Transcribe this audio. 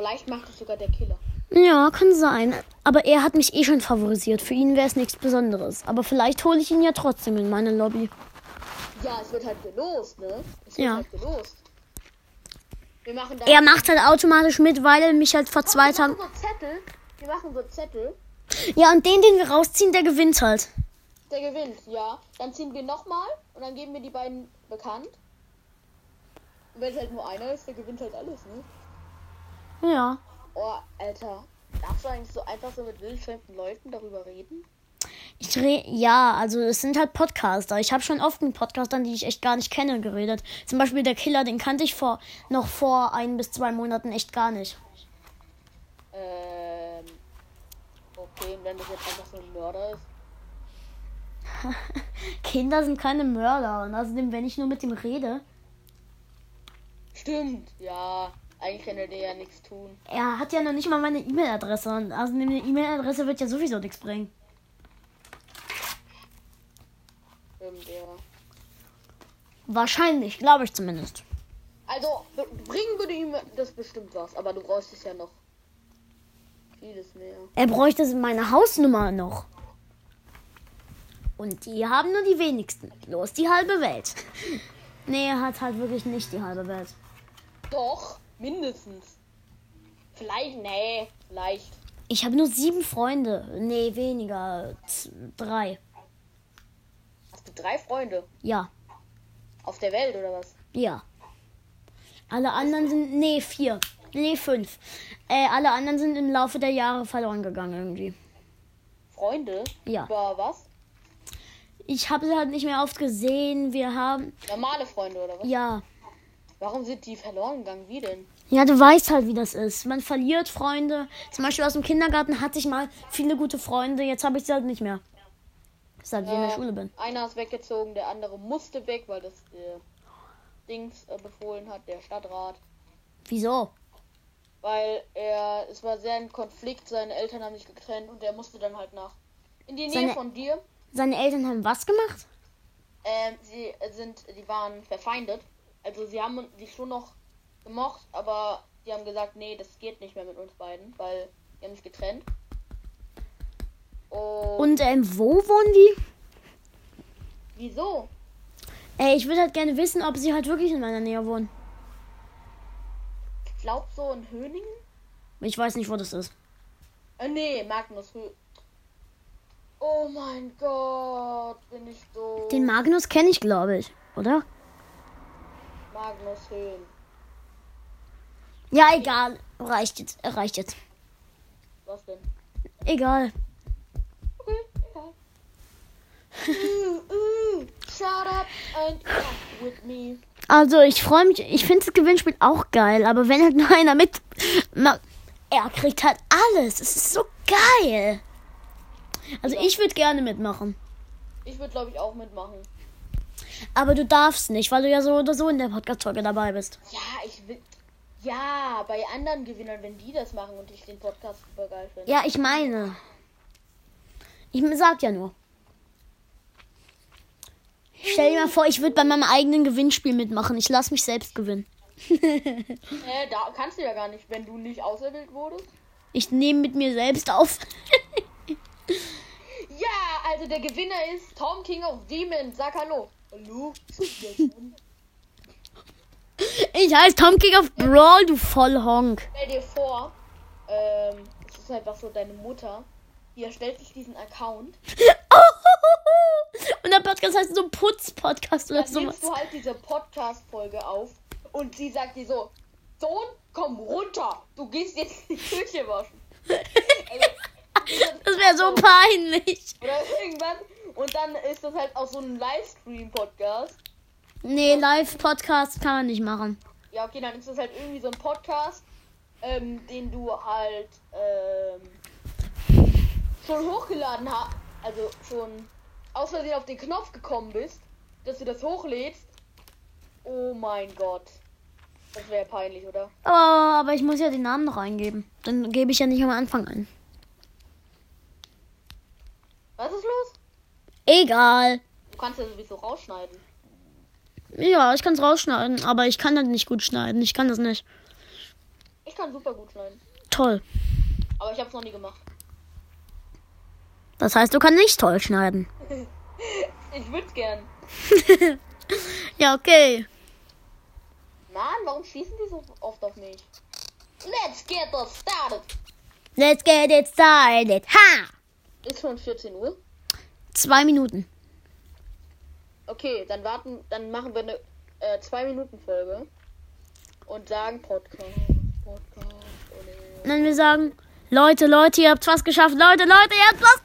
Vielleicht macht es sogar der Killer. Ja, kann sein. Aber er hat mich eh schon favorisiert. Für ihn wäre es nichts Besonderes. Aber vielleicht hole ich ihn ja trotzdem in meine Lobby. Ja, es wird halt gelost, ne? Es wird Ja. halt gelost. Wir machen da. Er macht halt automatisch mit, weil er mich halt vor zwei wir Tagen. machen so Zettel. Wir machen so Zettel. Ja, und den, den wir rausziehen, der gewinnt halt. Der gewinnt, ja. Dann ziehen wir nochmal und dann geben wir die beiden bekannt. Und wenn es halt nur einer ist, der gewinnt halt alles, ne? Ja. Oh, Alter. Darfst du eigentlich so einfach so mit wildfremden Leuten darüber reden? Ich re ja, also es sind halt Podcaster. Ich habe schon oft mit Podcastern, die ich echt gar nicht kenne, geredet. Zum Beispiel der Killer, den kannte ich vor noch vor ein bis zwei Monaten echt gar nicht. Ähm. Okay, wenn das jetzt einfach so ein Mörder ist. Kinder sind keine Mörder. Und außerdem, wenn ich nur mit ihm rede, Stimmt, ja. Eigentlich kann er dir ja nichts tun. er hat ja noch nicht mal meine E-Mail-Adresse. Und außerdem eine E-Mail-Adresse wird ja sowieso nichts bringen. Stimmt, ja. Wahrscheinlich, glaube ich zumindest. Also, bringen würde ihm das bestimmt was, aber du brauchst es ja noch vieles mehr. Er bräuchte meine Hausnummer noch. Und die haben nur die wenigsten. Bloß die halbe Welt. Nee, er hat halt wirklich nicht die halbe Welt. Doch, mindestens. Vielleicht, nee, vielleicht. Ich habe nur sieben Freunde. Nee, weniger. Z drei. Hast du drei Freunde Ja, auf der Welt oder was? ja. Alle anderen sind. Nee, vier. Nee, fünf. Äh, alle anderen sind im Laufe der Jahre verloren gegangen irgendwie. Freunde? Ja. Über was? Ich habe sie halt nicht mehr oft gesehen. Wir haben. Normale Freunde oder was? Ja. Warum sind die verloren gegangen? Wie denn? Ja, du weißt halt, wie das ist. Man verliert Freunde. Zum Beispiel aus dem Kindergarten hatte ich mal viele gute Freunde. Jetzt habe ich sie halt nicht mehr. Seit ich in der Ja, Schule bin. Einer ist weggezogen, der andere musste weg, weil das der Dings äh, befohlen hat, der Stadtrat. Wieso? Weil er, es war sehr ein Konflikt, seine Eltern haben sich getrennt und er musste dann halt nach in die Nähe Seine- von dir. Seine Eltern haben was gemacht? Ähm, sie äh, sind, die waren verfeindet. Also sie haben sich schon noch gemocht, aber die haben gesagt, nee, das geht nicht mehr mit uns beiden, weil die haben sich getrennt. Und, Und ähm, wo wohnen die? wieso? Ey, ich würde halt gerne wissen, ob sie halt wirklich in meiner Nähe wohnen. Ich glaub so in Höningen? Ich weiß nicht, wo das ist. Äh, nee, Magnus Hö. Oh mein Gott, bin ich so. Den Magnus kenne ich, glaube ich. Oder? Magnus Höhen. Ja, egal. Reicht jetzt. äh, Reicht jetzt. Was denn? Egal. Okay, egal. uh, uh, shut up and come with me. Also, ich freue mich. Ich finde das Gewinnspiel auch geil. Aber wenn halt nur einer mit. Er kriegt halt alles. Es ist so geil. Also, ich würde gerne mitmachen. Ich würde, glaube ich, auch mitmachen. Aber du darfst nicht, weil du ja so oder so in der Podcast-Folge dabei bist. Ja, ich will. Ja, bei anderen Gewinnern, wenn die das machen und ich den Podcast super geil finde. Ja, ich meine. Ich sag ja nur. Stell dir mal vor, ich würde bei meinem eigenen Gewinnspiel mitmachen. Ich lasse mich selbst gewinnen. Äh, da kannst du ja gar nicht, wenn du nicht auserwählt wurdest. Ich nehme mit mir selbst auf. Ja, also der Gewinner ist Tom King of Demons. Sag hallo. Hallo? Ich heiße Tom King of Brawl, du Vollhonk. Stell dir vor, ähm, es ist einfach so deine Mutter, die erstellt sich diesen Account. Und der Podcast heißt so Putz-Podcast oder Dann sowas. nimmst du halt diese Podcast-Folge auf und sie sagt dir so, Sohn, komm runter, du gehst jetzt die Küche waschen. Also, Das wäre so peinlich. Oder irgendwann. Und dann ist das halt auch so ein Livestream-Podcast. Nee, Live-Podcast kann man nicht machen. Ja, okay, dann ist das halt irgendwie so ein Podcast, ähm, den du halt ähm, schon hochgeladen hast. Also schon aus Versehen auf den Knopf gekommen bist, dass du das hochlädst. Oh mein Gott. Das wäre peinlich, oder? Oh, aber ich muss ja den Namen noch eingeben. Dann gebe ich ja nicht am Anfang ein. Was ist los? Egal. Du kannst ja sowieso rausschneiden. Ja, ich kann es rausschneiden, aber ich kann das nicht gut schneiden. Ich kann das nicht. Ich kann super gut schneiden. Toll. Aber ich habe es noch nie gemacht. Das heißt, du kannst nicht toll schneiden. Ich würde gern. Ja, okay. Mann, warum schießen die so oft auf mich? Let's get this started. Let's get it started. Ha! Ist schon 14 Uhr. Zwei Minuten. Okay, dann warten, dann machen wir eine äh, zwei Minuten Folge und sagen Podcast, Podcast. Und dann wir sagen, Leute, Leute, ihr habt was geschafft. Leute, Leute, ihr habt was